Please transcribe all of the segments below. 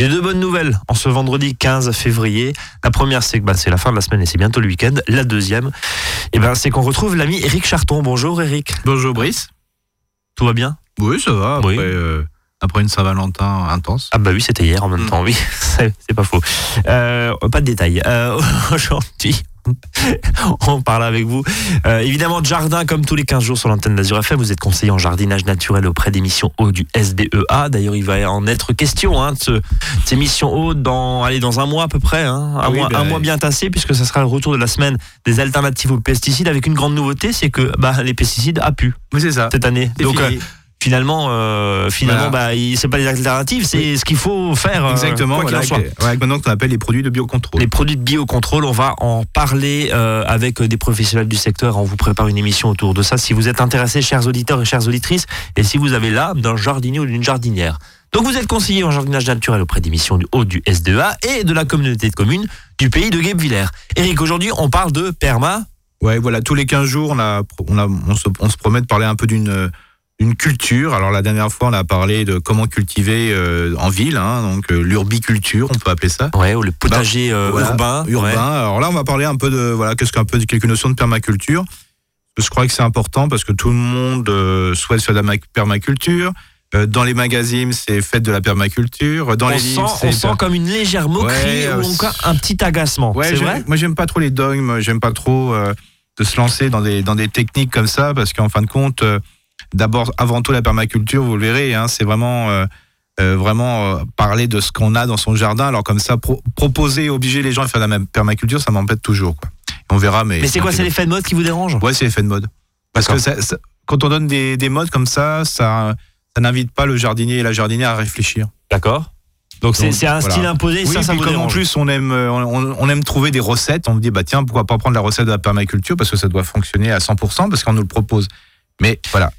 J'ai deux bonnes nouvelles en ce vendredi 15 février. La première, c'est que bah, c'est la fin de la semaine et c'est bientôt le week-end. La deuxième, eh ben, c'est qu'on retrouve l'ami Eric Charton. Bonjour Eric. Bonjour Brice. Tout va bien? Oui, ça va. Après, Oui. euh, après une Saint-Valentin intense. Ah bah oui, c'était hier en même Mm. temps, oui, c'est c'est pas faux. Euh, pas de détails. Euh, Aujourd'hui, on parle avec vous. Euh, évidemment, de jardin, comme tous les 15 jours sur l'antenne d'Azur FM, vous êtes conseiller en jardinage naturel auprès des missions eau du SDEA. D'ailleurs, il va en être question hein, de, ce- de ces missions eau dans, allez, dans un mois à peu près, hein, un, oui, mois, ben- un mois bien tassé, puisque ça sera le retour de la semaine des alternatives aux pesticides, avec une grande nouveauté, c'est que bah, les pesticides a pu Oui, c'est ça. cette année. Donc euh, finalement, euh, finalement, Voilà. bah, c'est pas les alternatives, c'est ce qu'il faut faire. euh, Exactement. quoi voilà, en soit. avec, maintenant qu'on appelle les produits de biocontrôle. Les produits de biocontrôle, on va en parler euh, avec des professionnels du secteur. On vous prépare une émission autour de ça. Si vous êtes intéressés, chers auditeurs et chères auditrices, et si vous avez l'âme d'un jardinier ou d'une jardinière. Donc vous êtes conseiller en jardinage naturel auprès des missions du haut du SDEA et de la communauté de communes du pays de Guebwiller. Eric, aujourd'hui, on parle de perma. Ouais, voilà. Tous les 15 jours, on, a, on, a, on, se, on se promet de parler un peu d'une euh, une culture. Alors la dernière fois, on a parlé de comment cultiver euh, en ville, hein, donc euh, l'urbiculture, on peut appeler ça. Ouais, ou le potager euh, Voilà, urbain. urbain. Ouais. Alors là, on va parler un peu de voilà, qu'est-ce qu'un peu de quelques notions de permaculture. Je crois que c'est important parce que tout le monde euh, souhaite faire de la ma- permaculture. Euh, dans les magazines, c'est fait de la permaculture. Dans on les sent, livres, on sent comme une légère moquerie Ouais, euh, ou encore un petit agacement. Ouais, vrai? moi j'aime pas trop les dogmes, j'aime pas trop euh, de se lancer dans des dans des techniques comme ça parce qu'en fin de compte, euh, d'abord avant tout la permaculture, vous le verrez, hein, c'est vraiment euh, euh, vraiment euh, parler de ce qu'on a dans son jardin. Alors comme ça, pro- proposer, obliger les gens à faire de la même permaculture, ça m'embête toujours. Quoi. On verra, mais Mais c'est quoi, c'est l'effet de mode qui vous dérange Ouais, c'est l'effet de mode. Parce que D'accord. ça- ça- quand on donne des, des modes comme ça, ça ça n'invite pas le jardinier et la jardinière à réfléchir. D'accord. Donc c'est un voilà. style imposé, Oui, ça, ça vous comme en plus on aime, on, on aime trouver des recettes, on me dit bah tiens pourquoi pas prendre la recette de la permaculture parce que ça doit fonctionner à 100% parce qu'on nous le propose. Mais voilà.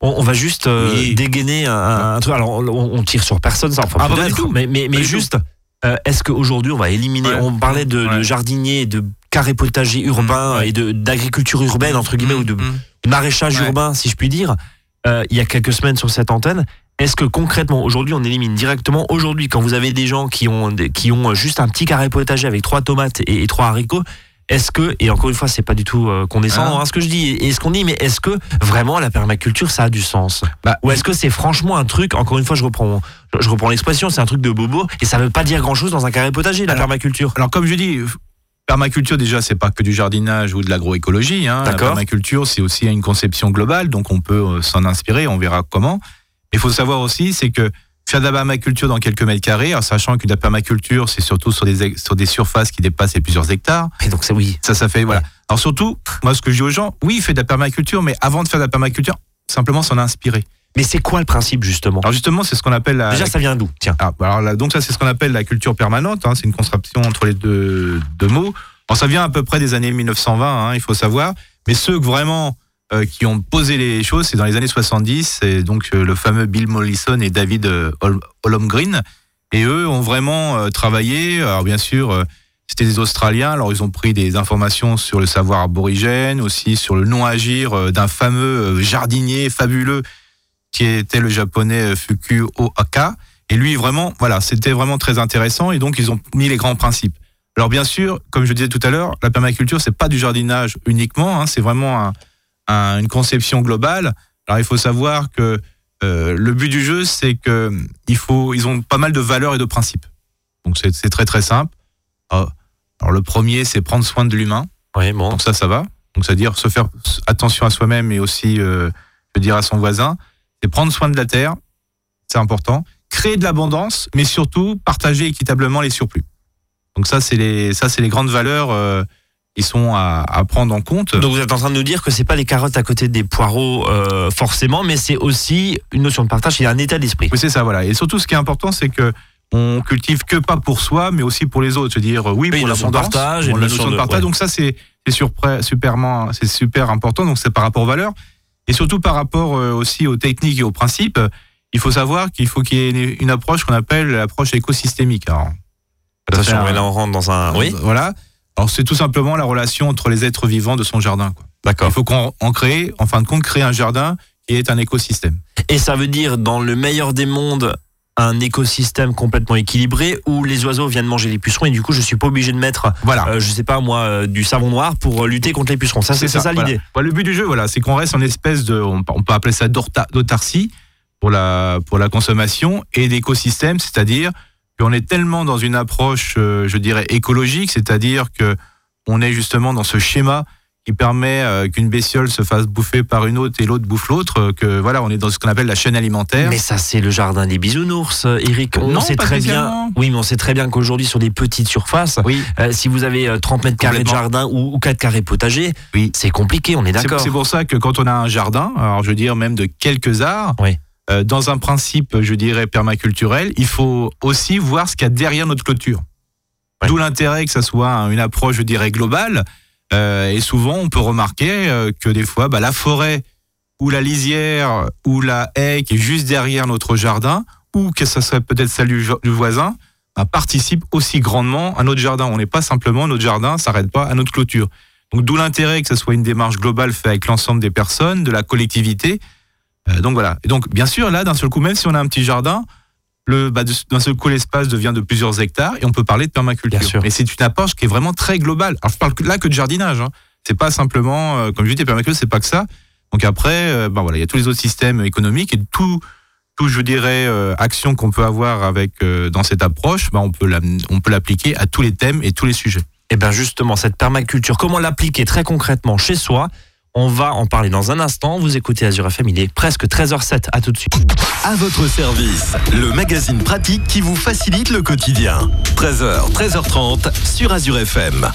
On, on va juste euh, Oui. dégainer un, un truc. Alors on, on tire sur personne, ça. Enfin, Ah, pas du tout. Mais, mais, mais du juste, euh, est-ce qu'aujourd'hui on va éliminer Ouais. On parlait de, de jardiniers, de urbains Mmh, ouais. et d'agriculture urbaine entre guillemets ou de Mm, maraîchage Ouais. urbain, si je puis dire. euh, il y a quelques semaines sur cette antenne. Est-ce que concrètement, aujourd'hui, on élimine directement Aujourd'hui, quand vous avez des gens qui ont, qui ont juste un petit carré potager avec trois tomates et, et trois haricots, est-ce que, et encore une fois, c'est pas du tout euh, condescendant Ah. hein, ce que je dis, et ce qu'on dit, mais est-ce que vraiment la permaculture, ça a du sens? Bah, Ou est-ce que c'est franchement un truc, encore une fois, je reprends, je, reprends l'expression, c'est un truc de bobo, et ça veut pas dire grand-chose dans un carré potager, la Alors, permaculture Alors comme je dis, permaculture déjà c'est pas que du jardinage ou de l'agroécologie. Hein. La permaculture c'est aussi une conception globale donc on peut euh, s'en inspirer, on verra comment. Il faut savoir aussi c'est que faire de la permaculture dans quelques mètres carrés, en sachant que la permaculture c'est surtout sur des sur des surfaces qui dépassent les plusieurs hectares. Et donc c'est oui. Ça, ça fait, voilà. Alors surtout, moi, ce que je dis aux gens, oui, fais de la permaculture, mais avant de faire de la permaculture, simplement s'en inspirer. Mais c'est quoi le principe, justement? Alors justement, c'est ce qu'on appelle la. Déjà, ça vient d'où? Tiens. Ah, bah alors là, donc ça, c'est ce qu'on appelle la culture permanente. hein, c'est une contraction entre les deux, deux mots. Alors, ça vient à peu près des années 1920, hein, il faut savoir. Mais ceux que vraiment euh, qui ont posé les choses, c'est dans les années 70. C'est donc euh, le fameux Bill Mollison et David euh, Hol- Holmgren. Et eux ont vraiment travaillé. Alors bien sûr, c'était des Australiens. Alors ils ont pris des informations sur le savoir aborigène, aussi sur le non-agir d'un fameux jardinier fabuleux qui était le japonais Fuku Ohaka. Et lui, vraiment, voilà, c'était vraiment très intéressant. Et donc, ils ont mis les grands principes. Alors, bien sûr, comme je disais tout à l'heure, la permaculture, c'est pas du jardinage uniquement. hein, c'est vraiment un- un- une conception globale. Alors, il faut savoir que euh, le but du jeu, c'est que il faut, ils ont pas mal de valeurs et de principes. Donc, c'est très très simple. Alors, alors, le premier, c'est prendre soin de l'humain. Oui, bon. Donc ça, ça va. Donc c'est-à-dire se faire attention à soi-même et aussi, euh, je veux dire, à son voisin. C'est prendre soin de la terre, c'est important. Créer de l'abondance, mais surtout partager équitablement les surplus. Donc ça, c'est les, ça, c'est les grandes valeurs euh, qui sont à, à prendre en compte. Donc vous êtes en train de nous dire que c'est pas les carottes à côté des poireaux euh, forcément, mais c'est aussi une notion de partage, il y a un état d'esprit. Oui, c'est ça, voilà. Et surtout, ce qui est important, c'est que on cultive que pas pour soi, mais aussi pour les autres. Se dire, euh, oui, Oui, pour la notion de l'abondance, partage pour la notion de de- partage. ouais. Donc ça, c'est c'est surpre- superment- c'est super important. Donc c'est par rapport aux valeurs et surtout par rapport euh, aussi aux techniques et aux principes. Il faut savoir qu'il faut qu'il y ait une, approche qu'on appelle l'approche écosystémique. Alors, Attention, un- là on rentre dans un. Oui, Voilà. Alors c'est tout simplement la relation entre les êtres vivants de son jardin. d'accord. Il faut qu'on en crée, en fin de compte, créer un jardin qui est un écosystème. Et ça veut dire, dans le meilleur des mondes, un écosystème complètement équilibré où les oiseaux viennent manger les pucerons et du coup je suis pas obligé de mettre Voilà. euh, je sais pas moi euh, du savon noir pour euh, lutter contre les pucerons ça c'est ça, l'idée Voilà, le but du jeu, voilà, c'est qu'on reste en espèce de, on, on peut appeler ça d'autarcie pour la pour la consommation et d'écosystème, c'est-à-dire qu'on est tellement dans une approche, euh, je dirais écologique, c'est-à-dire que on est justement dans ce schéma qui permet euh, qu'une bestiole se fasse bouffer par une autre et l'autre bouffe l'autre, euh, que voilà, on est dans ce qu'on appelle la chaîne alimentaire. mais ça c'est le jardin des bisounours Eric on Non, sait pas très bien oui mais on sait très bien qu'aujourd'hui sur des petites surfaces oui, euh, si vous avez euh, 30 mètres carrés de jardin ou, ou 4 carrés potager Oui. c'est compliqué on est d'accord C'est pour ça que quand on a un jardin, alors je veux dire même de quelques arts, Oui. Euh, dans un principe, je dirais permaculturel, il faut aussi voir ce qu'il y a derrière notre clôture. Ouais. D'où l'intérêt que ça soit un- une approche, je dirais, globale. Euh, et souvent, on peut remarquer euh, que des fois, bah, la forêt ou la lisière ou la haie qui est juste derrière notre jardin, ou que ça serait peut-être celle du voisin, bah, participe aussi grandement à notre jardin. On n'est pas simplement, notre jardin s'arrête pas à notre clôture. Donc d'où l'intérêt que ce soit une démarche globale faite avec l'ensemble des personnes, de la collectivité. Euh, donc voilà. Et donc bien sûr, là, d'un seul coup, même si on a un petit jardin, le, bah, d'un seul coup, l'espace devient de plusieurs hectares et on peut parler de permaculture. Mais c'est une approche qui est vraiment très globale. Alors je parle là que de jardinage. Hein. C'est pas simplement, euh, comme je dis, permaculture, c'est pas que ça. Donc après, euh, bah voilà, il y a tous les autres systèmes économiques et tout, tout je dirais, action qu'on peut avoir avec dans cette approche, bah, on peut l'am- on peut l'appliquer à tous les thèmes et tous les sujets. Et bien justement, cette permaculture, comment l'appliquer très concrètement chez soi? On va en parler dans un instant. Vous écoutez Azure FM, il est presque 13h07. À tout de suite. À votre service, le magazine pratique qui vous facilite le quotidien. 13h, 13h30 sur Azure FM.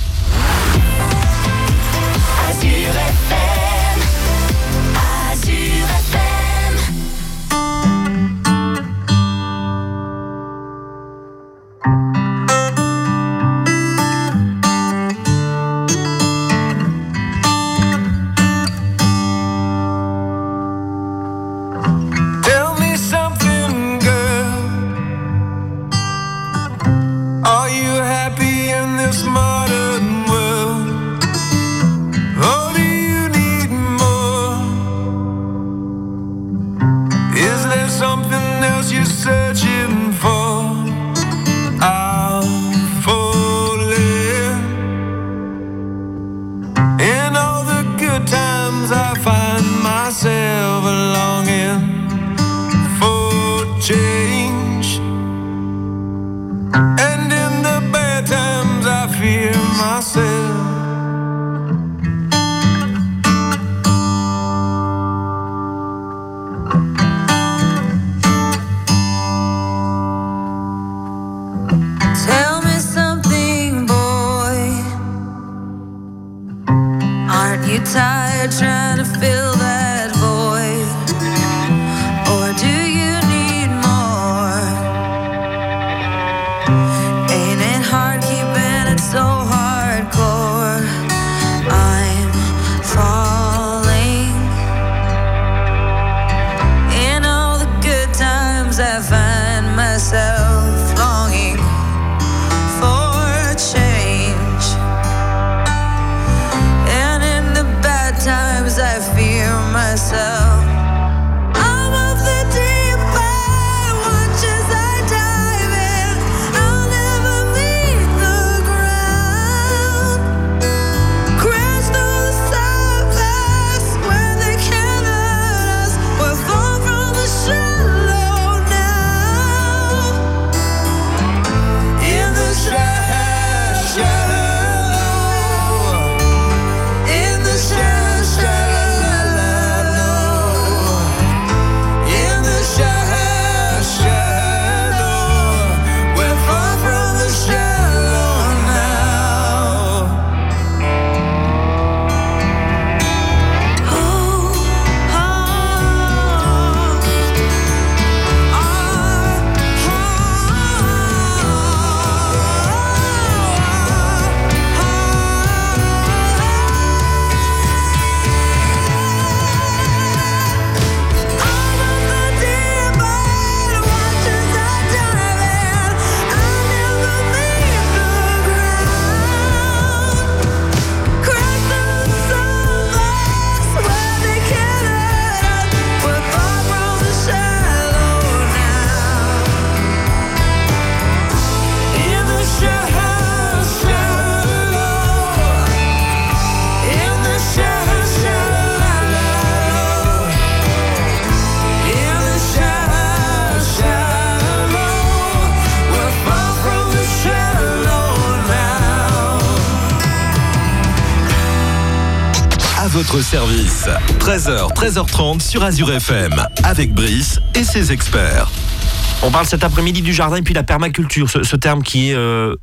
Votre service. 13h, 13h30 sur Azure FM avec Brice et ses experts. On parle cet après-midi du jardin et puis la permaculture, ce, terme qui est euh,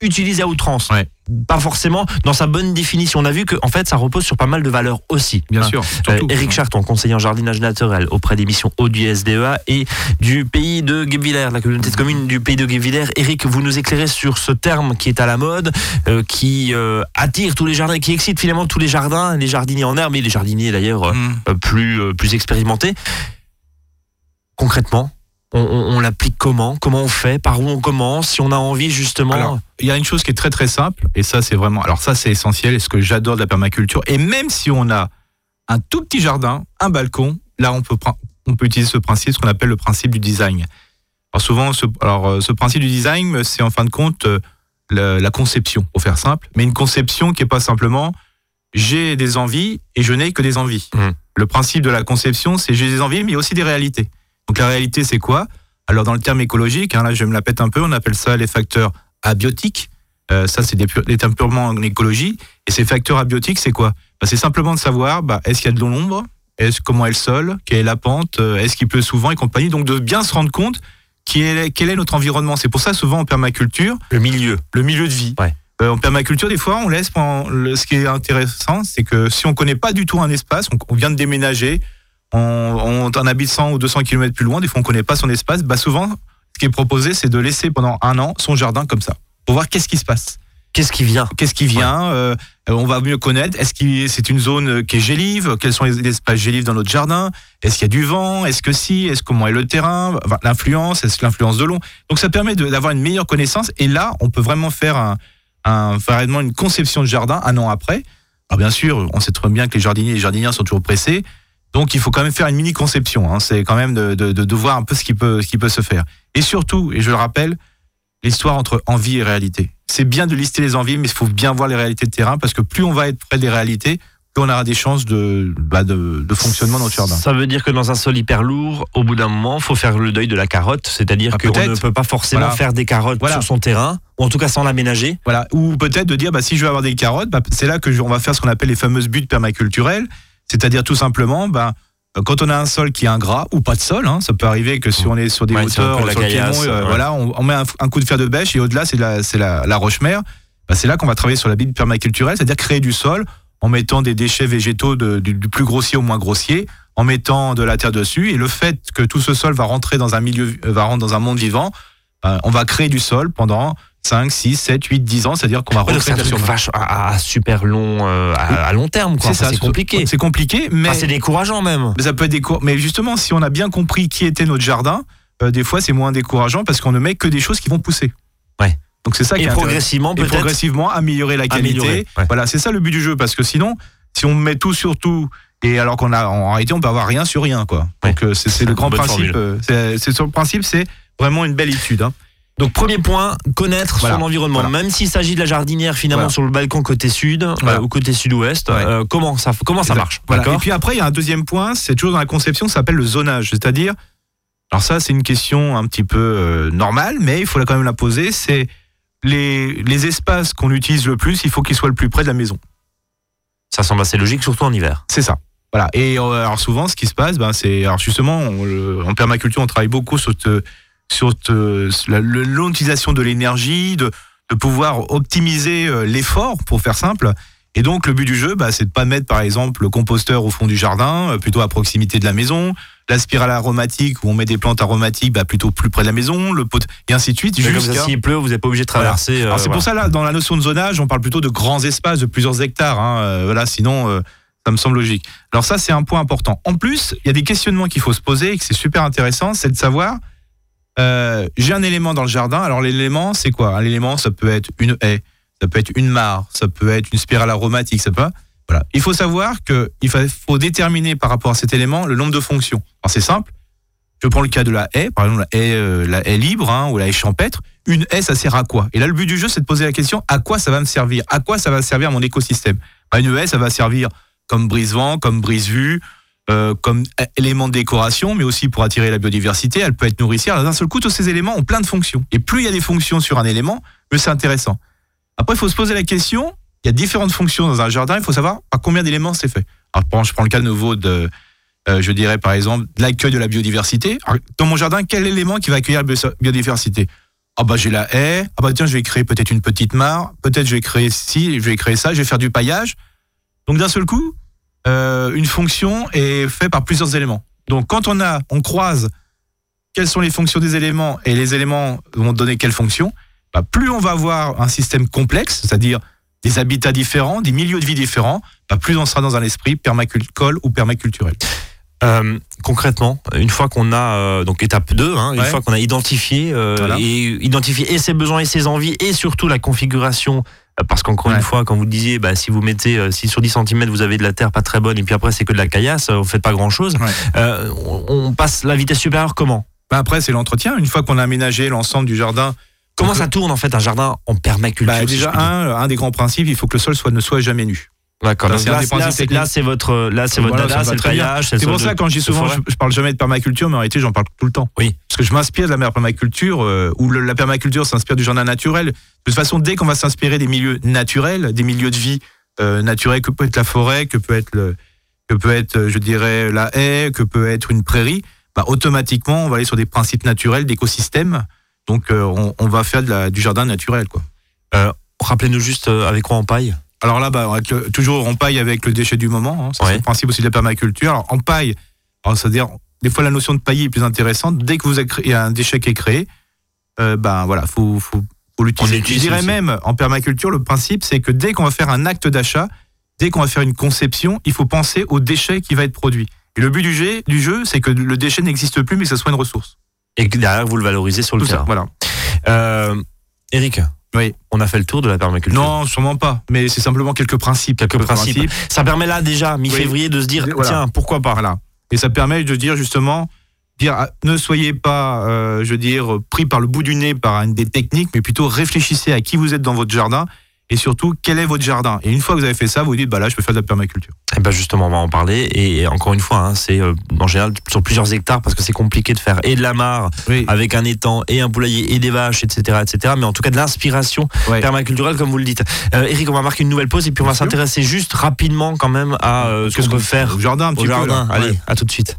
utilisé à outrance. Ouais. Pas forcément dans sa bonne définition. On a vu que en fait, ça repose sur pas mal de valeurs aussi. Bien Hein. sûr. Euh, surtout. Eric Charton, conseiller en jardinage naturel auprès des missions eau du SDEA et du pays de Guebwiller, la communauté de communes du pays de Guebwiller. Eric, vous nous éclairez sur ce terme qui est à la mode, euh, qui euh, attire tous les jardins, qui excite finalement tous les jardins, les jardiniers en herbe et les jardiniers d'ailleurs euh, Mm. euh, plus, euh, plus expérimentés. Concrètement, on, on- on l'applique comment Comment on fait Par où on commence Si on a envie justement Alors, il y a une chose qui est très très simple, et ça c'est vraiment, alors ça c'est essentiel, et ce que j'adore de la permaculture, et même si on a un tout petit jardin, un balcon, là on peut, on peut utiliser ce principe, ce qu'on appelle le principe du design. Alors souvent, ce, alors, euh, ce principe du design, c'est en fin de compte euh, la, la conception, pour faire simple, mais une conception qui est pas simplement j'ai des envies et je n'ai que des envies. Mhm. Le principe de la conception, c'est j'ai des envies, mais aussi des réalités. Donc la réalité, c'est quoi? Alors dans le terme écologique, hein, là je me la pète un peu, on appelle ça les facteurs abiotiques. Euh, ça, c'est des, termes purement en écologie. Et ces facteurs abiotiques, c'est quoi? Bah, C'est simplement de savoir bah, est-ce qu'il y a de l'ombre est-ce, Comment est le sol Quelle est la pente? Euh, Est-ce qu'il pleut souvent Et compagnie? Donc de bien se rendre compte qui est, quel est notre environnement. C'est pour ça, souvent en permaculture, le milieu. le milieu de vie. Ouais. Euh, en permaculture, des fois, on laisse. le- ce qui est intéressant, c'est que si on connaît pas du tout un espace, on, on vient de déménager, on, on en habite 100 ou 200 km plus loin, des fois on connaît pas son espace, bah souvent, ce qui est proposé, c'est de laisser pendant un an son jardin comme ça, pour voir qu'est-ce qui se passe, Qu'est-ce qui vient? Qu'est-ce qui vient. euh, on va mieux connaître. Est-ce que c'est une zone euh, qui est gélive? Quels sont les, espaces gélives dans notre jardin? Est-ce qu'il y a du vent? Est-ce que si? Est-ce comment est le terrain? Enfin, L'influence? Est-ce l'influence de l'eau? Donc ça permet d'avoir une meilleure connaissance. Et là, on peut vraiment faire un, réellement une conception de jardin un an après. Alors bien sûr, on sait très bien que les jardiniers et les jardinières sont toujours pressés. Donc il faut quand même faire une mini conception. hein. C'est quand même de, de, de, de voir un peu ce qui peut ce qui peut se faire. Et surtout, et je le rappelle, l'histoire entre envie et réalité. C'est bien de lister les envies, mais il faut bien voir les réalités de terrain parce que plus on va être près des réalités, plus on aura des chances de, bah, de, de fonctionnement dans notre jardin. Ça veut dire que dans un sol hyper lourd, au bout d'un moment, faut faire le deuil de la carotte, c'est-à-dire Ah, qu'on ne peut pas forcément Voilà. faire des carottes Voilà. sur son terrain, ou en tout cas sans l'aménager. Voilà. Ou peut-être de dire, bah, si je veux avoir des carottes, bah, c'est là que je- on va faire ce qu'on appelle les fameuses buttes permaculturelles. C'est-à-dire tout simplement, euh, quand on a un sol qui est ingrat ou pas de sol, hein, ça peut arriver que si on est sur des Ouais, hauteurs, sur le piémont, euh, ouais. voilà, on, on met un, un coup de fer de bêche et au-delà c'est la, c'est la, la roche-mère. Bah, c'est là qu'on va travailler sur la butte permaculturelle, c'est-à-dire créer du sol en mettant des déchets végétaux de- du, du plus grossier au moins grossier, en mettant de la terre dessus et le fait que tout ce sol va rentrer dans un milieu, va rentrer dans un monde vivant, bah, on va créer du sol pendant 5, 6, 7, 8, 10 ans, c'est-à-dire qu'on va Ouais, truc surface. vache à, à super long, euh, à, à long terme, C'est compliqué. C'est compliqué, mais c'est décourageant même. mais ça peut être décour- Mais justement, si on a bien compris qui était notre jardin, euh, des fois c'est moins décourageant parce qu'on ne met que des choses qui vont pousser. Ouais. Donc c'est ça qui Et est intéressant. progressivement, peut-être. progressivement améliorer la qualité. Améliorer, ouais. Voilà, c'est ça le but du jeu parce que sinon, si on met tout sur tout et alors qu'on a en réalité on peut avoir rien sur rien quoi. Donc euh, c'est le grand principe. c'est sur le principe, c'est vraiment une belle étude. hein. Donc premier point, connaître Voilà. son environnement. Voilà. Même s'il s'agit de la jardinière finalement Voilà. sur le balcon côté sud euh, ou côté sud-ouest, Ouais. euh, comment ça comment ça marche? Et puis après, il y a un deuxième point, c'est toujours dans la conception, ça s'appelle le zonage. C'est-à-dire, alors ça, c'est une question un petit peu euh, normale, mais il faut quand même la poser. C'est les, les espaces qu'on utilise le plus, il faut qu'ils soient le plus près de la maison. Ça semble assez logique, surtout en hiver. C'est ça. Voilà. Et alors souvent, ce qui se passe, ben, c'est alors justement, on le- en permaculture, on travaille beaucoup sur, te- sur le- l'utilisation de l'énergie, de, de pouvoir optimiser euh, l'effort, pour faire simple. Et donc, le but du jeu, bah, c'est de pas mettre, par exemple, le composteur au fond du jardin, euh, plutôt à proximité de la maison. La spirale aromatique, où on met des plantes aromatiques, bah, plutôt plus près de la maison. Le pot et ainsi de suite. Mais comme jusqu'à- ça, s'il pleut, vous n'êtes pas obligé de Voilà. traverser. euh, alors c'est voilà. pour ça là, dans la notion de zonage, on parle plutôt de grands espaces de plusieurs hectares. hein, euh, voilà, sinon euh, ça me semble logique. Alors ça c'est un point important. En plus, il y a des questionnements qu'il faut se poser et que c'est super intéressant, c'est de savoir. Euh, J'ai un élément dans le jardin. Alors l'élément c'est quoi? L'élément ça peut être une haie, ça peut être une mare, ça peut être une spirale aromatique, ça peut. Voilà. Il faut savoir que il fa- faut déterminer par rapport à cet élément le nombre de fonctions. Alors c'est simple. Je prends le cas de la haie, par exemple la haie, euh, libre hein, ou la haie champêtre. Une haie, ça sert à quoi? Et là, le but du jeu, c'est de poser la question à quoi ça va me servir? À quoi ça va servir à mon écosystème? Bah, Une haie, ça va servir comme brise-vent, comme brise-vue, euh, comme é- élément de décoration, mais aussi pour attirer la biodiversité. Elle peut être nourricière. D'un seul coup, tous ces éléments ont plein de fonctions. Et plus il y a des fonctions sur un élément, plus c'est intéressant. Après, il faut se poser la question il y a différentes fonctions dans un jardin. Il faut savoir par combien d'éléments c'est fait. Je prends le cas nouveau de, euh, je dirais par exemple, l'accueil de la biodiversité. Dans mon jardin, quel élément qui va accueillir la bio- biodiversité? Ah bah j'ai la haie. Ah bah tiens, je vais créer peut-être une petite mare. Peut-être je vais créer ci, je vais créer ça. Je vais faire du paillage. Donc d'un seul coup, euh, une fonction est faite par plusieurs éléments. Donc quand on a, on croise quelles sont les fonctions des éléments et les éléments vont donner quelles fonctions, bah, plus on va avoir un système complexe, c'est-à-dire des habitats différents, des milieux de vie différents, bah, plus on sera dans un esprit permaculcole ou permaculturel. Euh, concrètement, une fois qu'on a euh, donc étape 2, hein, une Ouais. fois qu'on a identifié euh, Voilà. et identifié et ses besoins et ses envies et surtout la configuration parce qu'encore Ouais. une fois quand vous disiez bah, si vous mettez euh, si sur 10 cm vous avez de la terre pas très bonne et puis après c'est que de la caillasse, euh, vous faites pas grand chose. Ouais. on, on passe la vitesse supérieure comment? Bah, après, c'est l'entretien. Une fois qu'on a aménagé l'ensemble du jardin, Comment ça tourne en fait un jardin en permaculture bah, déjà, un, un des grands principes, il faut que le sol soit, ne soit jamais nu. D'accord. Là, c'est- techniques. là, c'est votre là c'est votre Voilà, dada, c'est le très bien. paillage, C'est pour ça, de- quand je dis souvent, je, je parle jamais de permaculture, mais en réalité, j'en parle tout le temps. Oui. Parce que je m'inspire de la permaculture, euh, où le- la permaculture s'inspire du jardin naturel. De toute façon, dès qu'on va s'inspirer des milieux naturels, des milieux de vie euh, naturels, que peut être la forêt, que peut être, le, que peut être, euh, je dirais, la haie, que peut être une prairie, bah, automatiquement, on va aller sur des principes naturels d'écosystème. Donc, euh, on, on va faire de la- du jardin naturel, quoi. Rappelez-nous juste avec quoi on paille Alors là, bah, le- toujours on paille avec le déchet du moment. hein. Ça, Ouais. C'est le principe aussi de la permaculture. Alors, en paille, c'est-à-dire, des fois, la notion de pailler est plus intéressante. Dès que vous avez un déchet qui est créé, euh, ben voilà, faut, faut, faut l'utiliser. On Je dirais aussi. même, en permaculture, le principe, c'est que dès qu'on va faire un acte d'achat, dès qu'on va faire une conception, il faut penser au déchet qui va être produit. Et le but du jeu, du jeu c'est que le déchet n'existe plus, mais que ce soit une ressource. et que derrière vous le valorisez sur le Tout ça, terrain. voilà. Euh, Eric, Oui. on a fait le tour de la permaculture. Non, sûrement pas. Mais c'est simplement quelques principes. Quelques principes. Ça permet là déjà, mi-février, de se dire, Voilà. tiens, pourquoi pas? Voilà. Et ça permet de dire justement, dire, ah, ne soyez pas, euh, je veux dire, pris par le bout du nez par une des techniques, mais plutôt réfléchissez à qui vous êtes dans votre jardin et surtout quel est votre jardin? Et une fois que vous avez fait ça, vous vous dites, bah là, je peux faire de la permaculture. Eh ben justement, on va en parler. Et encore une fois, hein, c'est euh, en général sur plusieurs hectares parce que c'est compliqué de faire et de la mare Oui. avec un étang et un poulailler et des vaches, etc., etc. Mais en tout cas de l'inspiration Ouais. permaculturelle, comme vous le dites. Euh, Eric, on va marquer une nouvelle pause et puis on va s'intéresser juste rapidement quand même à euh, ce qu'on peut faire Au jardin, un petit peu. jardin. Allez, Ouais. à tout de suite.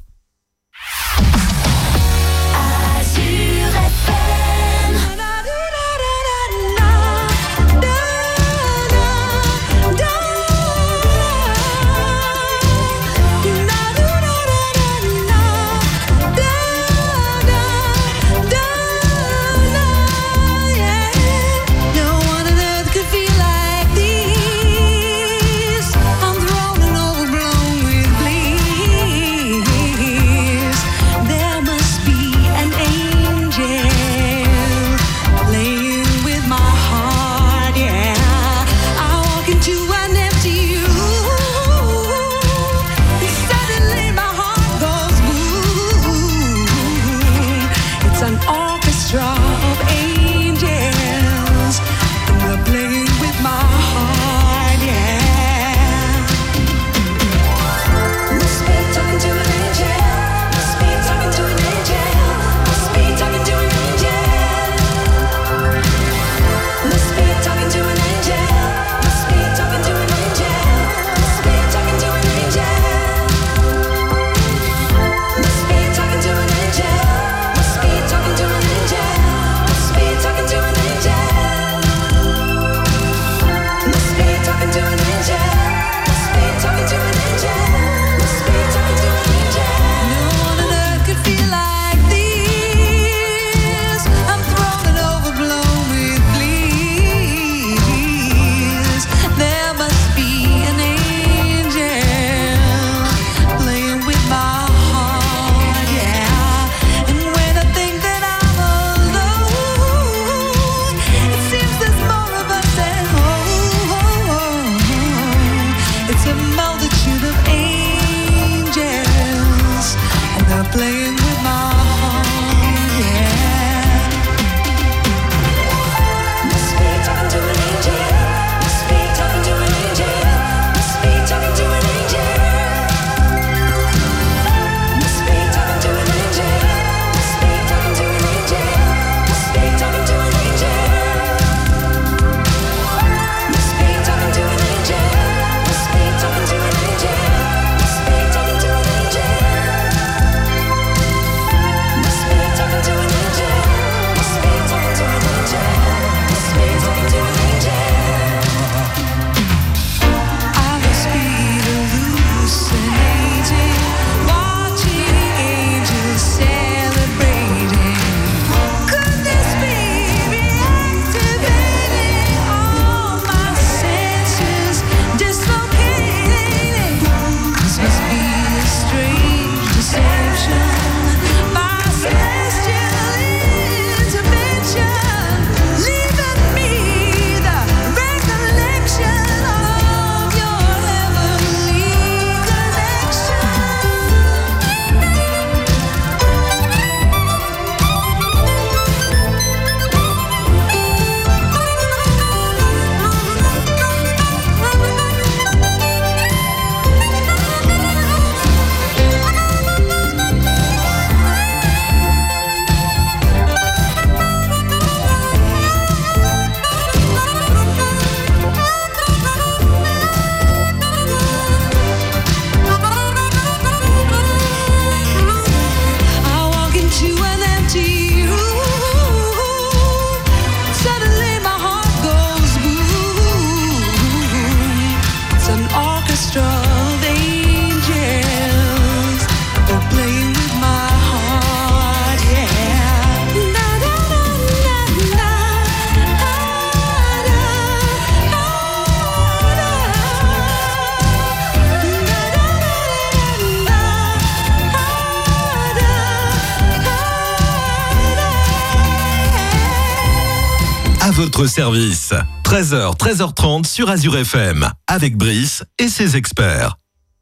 À votre service. 13h, 13h30 sur Azure FM, avec Brice et ses experts.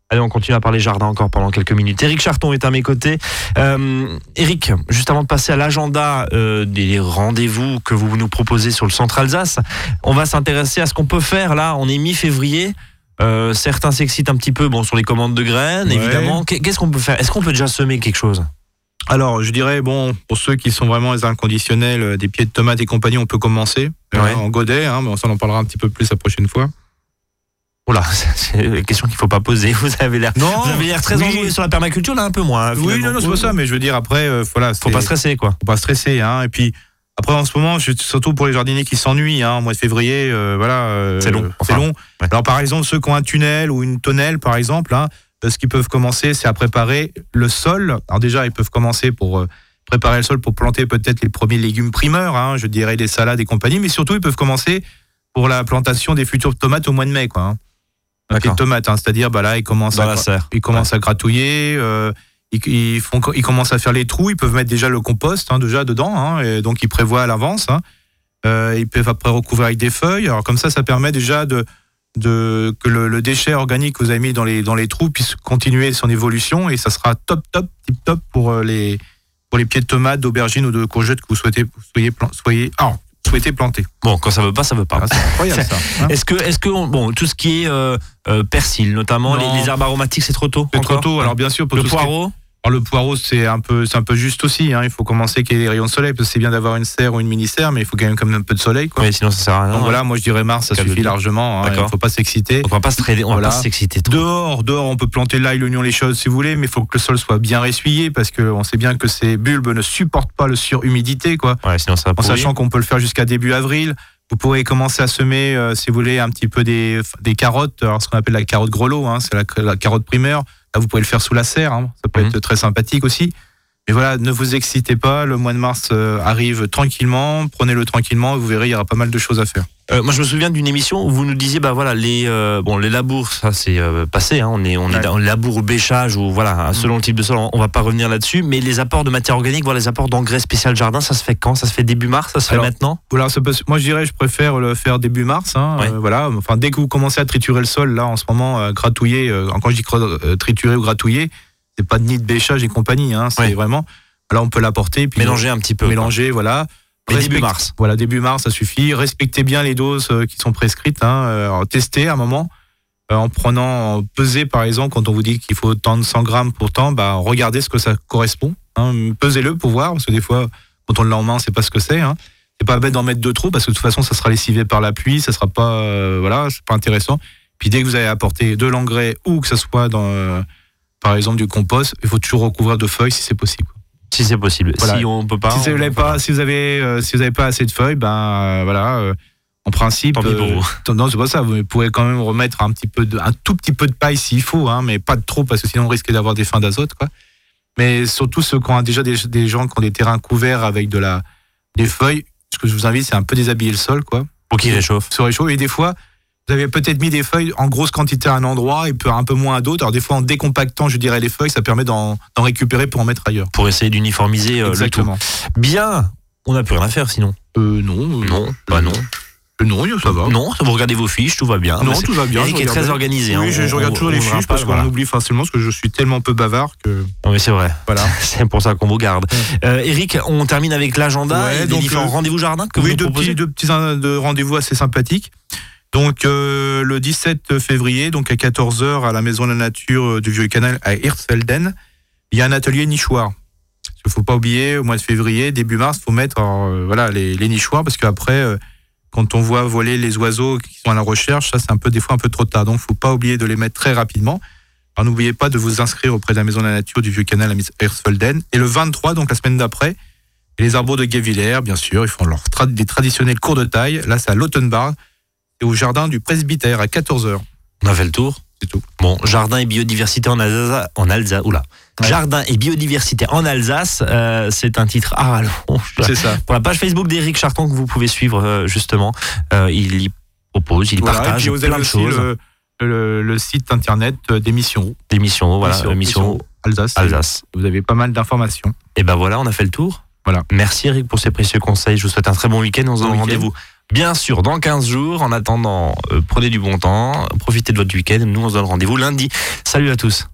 Allez, on continue à parler jardin encore pendant quelques minutes. Eric Charton est à mes côtés. Euh, Eric, juste avant de passer à l'agenda euh, des rendez-vous que vous nous proposez sur le centre Alsace, on va s'intéresser à ce qu'on peut faire là. On est mi-février. Euh, certains s'excitent un petit peu bon, sur les commandes de graines, Ouais. évidemment. Qu'est- Qu'est-ce qu'on peut faire? Est-ce qu'on peut déjà semer quelque chose? Alors, je dirais, bon, pour ceux qui sont vraiment les inconditionnels, euh, des pieds de tomates et compagnie, on peut commencer euh, Ouais. en godet, hein, mais ça, on en parlera un petit peu plus la prochaine fois. Oula, c'est une question qu'il faut pas poser. Vous avez l'air, Non, vous avez l'air très oui. enjoué sur la permaculture, là un peu moins. hein, Oui, non, non, c'est pas ça, mais je veux dire, après, euh, voilà. Faut pas stresser, quoi. faut pas stresser, hein. Et puis, après, en ce moment, surtout pour les jardiniers qui s'ennuient, hein, au mois de février, euh, voilà. euh, C'est long, C'est enfin, long. ouais. Alors, par exemple, ceux qui ont un tunnel ou une tonnelle, par exemple, hein, ce qu'ils peuvent commencer, c'est à préparer le sol. Alors, déjà, ils peuvent commencer pour euh, préparer le sol pour planter peut-être les premiers légumes primeurs, hein, je dirais des salades et compagnie, mais surtout, ils peuvent commencer pour la plantation des futures tomates au mois de mai, quoi. Hein. Les tomates, hein, c'est-à-dire, bah là, ils commencent Dans à ils commencent à gratouiller, euh, ils, ils font, ils commencent à faire les trous, ils peuvent mettre déjà le compost déjà dedans, et donc ils prévoient à l'avance. Euh, ils peuvent après recouvrir avec des feuilles. Alors comme ça, ça permet déjà de, de que le, le déchet organique que vous avez mis dans les, dans les trous puisse continuer son évolution et ça sera top top tip top pour euh, les pour les pieds de tomates, d'aubergines ou de courgettes que vous souhaitez soyez soyez ah, souhaitez planter. Bon, quand ça veut pas, ça veut pas. Ah, c'est incroyable ça. hein. Est-ce que, est-ce que, on- bon, tout ce qui est euh, euh, persil, notamment les, les herbes aromatiques, c'est trop tôt C'est trop tôt. Alors bien sûr pour le tout ce qui est- poireau Alors, le poireau, c'est un peu, c'est un peu juste aussi. Hein. Il faut commencer qu'il y ait des rayons de soleil, parce que c'est bien d'avoir une serre ou une mini serre, mais il faut quand même comme un peu de soleil. Quoi. Oui, sinon ça sert à rien. Donc voilà, moi je dirais mars, ça suffit largement. hein. Il ne faut pas s'exciter. On va pas on va Voilà. pas s'exciter trop. Dehors, dehors, on peut planter l'ail, l'oignon, les choses si vous voulez, mais il faut que le sol soit bien ressuyé, parce qu'on sait bien que ces bulbes ne supportent pas le surhumidité, quoi. Ouais, sinon ça va En pourrir. sachant qu'on peut le faire jusqu'à début avril. Vous pourrez commencer à semer, euh, si vous voulez, un petit peu des, des carottes, alors ce qu'on appelle la carotte grelot, hein, c'est la, la carotte primaire. Là, vous pouvez le faire sous la serre, hein, ça peut Mhm. être très sympathique aussi. Mais voilà, ne vous excitez pas, le mois de mars euh, arrive tranquillement, prenez-le tranquillement, et vous verrez, il y aura pas mal de choses à faire. Euh, moi, je me souviens d'une émission où vous nous disiez, bah voilà, les euh, bon, les labours, ça c'est euh, passé. Hein, on est on est dans le labour ou bêchage ou voilà, selon le type de sol, on, on va pas revenir là-dessus. Mais les apports de matière organique, voilà, les apports d'engrais spécial jardin, ça se fait quand? Ça se fait début mars? Ça se fait Alors, maintenant? Voilà, ça peut- moi je dirais, je préfère le faire début mars. Hein, Ouais. voilà, enfin dès que vous commencez à triturer le sol, là en ce moment, gratouiller. quand je dis triturer ou gratouiller, c'est pas de nid de bêchage et compagnie. Hein, c'est vraiment. Là, on peut l'apporter, puis Mélanger un petit peu. quoi. mélanger, voilà. Début mars. Voilà, début mars, ça suffit. Respectez bien les doses euh, qui sont prescrites. Hein. euh, testez à un moment. euh, en prenant, en peser par exemple, quand on vous dit qu'il faut tant de 100 grammes pour tant, bah, regardez ce que ça correspond. Hein. Pesez-le pour voir, parce que des fois, quand on l'a en main, sait pas ce que c'est. Hein. C'est pas bête d'en mettre de trop, parce que de toute façon, ça sera lessivé par la pluie, ça sera pas, euh, voilà, c'est pas intéressant. Puis dès que vous avez apporté de l'engrais ou que ça soit dans, euh, par exemple, du compost, il faut toujours recouvrir de feuilles si c'est possible. Si c'est possible. Voilà. Si on peut pas. Si vous on- n'avez pas, si vous avez, euh, si vous avez pas assez de feuilles, ben euh, voilà. euh, en principe, Tant pis pour vous. euh, non, c'est pas ça. Vous pourrez quand même remettre un petit peu de, un tout petit peu de paille s'il faut, hein, mais pas de trop parce que sinon on risque d'avoir des fins d'azote, quoi. Mais surtout ceux qui ont déjà des, des gens qui ont des terrains couverts avec de la, des feuilles. Ce que je vous invite, c'est un peu déshabiller le sol, quoi. Pour qu'il réchauffe. Se réchauffe. Et des fois, vous avez peut-être mis des feuilles en grosse quantité à un endroit et un peu moins à d'autres. Alors des fois, en décompactant, je dirais les feuilles, ça permet d'en récupérer pour en mettre ailleurs. Pour essayer d'uniformiser euh, le tout. Bien. On n'a plus rien à faire sinon. Euh, non. euh, Non, bah non. euh, non, ça va. Non, vous regardez vos fiches, tout va bien. Non, Bah, tout va bien. Eric est très organisé. Oui, hein. je, je On- regarde toujours on les le fiches parce qu'on oublie facilement parce que je suis tellement peu bavard que Non, mais c'est vrai. voilà. C'est pour ça qu'on vous garde. Euh, Eric, on termine avec l'agenda Ouais, et les différents euh, rendez-vous jardin que vous oui, nous deux proposez. petits, deux petits de rendez-vous assez sympathiques. Donc euh, le 17 février, donc à 14h à la Maison de la Nature euh, du Vieux Canal à Hirtsfelden, il y a un atelier nichoir. Il faut pas oublier au mois de février, début mars, faut mettre euh, voilà les, nichoirs parce qu'après euh, quand on voit voler les oiseaux qui sont à la recherche, ça c'est un peu des fois un peu trop tard. Donc faut pas oublier de les mettre très rapidement. Alors n'oubliez pas de vous inscrire auprès de la Maison de la Nature du Vieux Canal à Hirtsfelden. Et le 23, donc la semaine d'après, les arbres de Guévillers, bien sûr, ils font leur tra- des traditionnels cours de taille. Là, c'est à l'Autenbar et au jardin du presbytère à 14h. On a fait le tour. C'est tout. Bon, jardin et biodiversité en Alsace. En Alsace oula. Ouais. Jardin et biodiversité en Alsace, euh, c'est un titre. Ah, long. C'est ça. Pour la page Facebook d'Éric Charton que vous pouvez suivre euh, justement, euh, il y propose, il y Voilà, et partage plein de choses. le, le- le site internet d'émissions. D'émissions, voilà, émission Alsace. Alsace. Vous avez pas mal d'informations. Et ben voilà, on a fait le tour. Voilà. Merci Eric pour ces précieux conseils. Je vous souhaite un très bon week-end. On se donne rendez-vous bien sûr, dans 15 jours. En attendant, euh, prenez du bon temps, profitez de votre week-end. Nous, on se donne rendez-vous lundi. Salut à tous.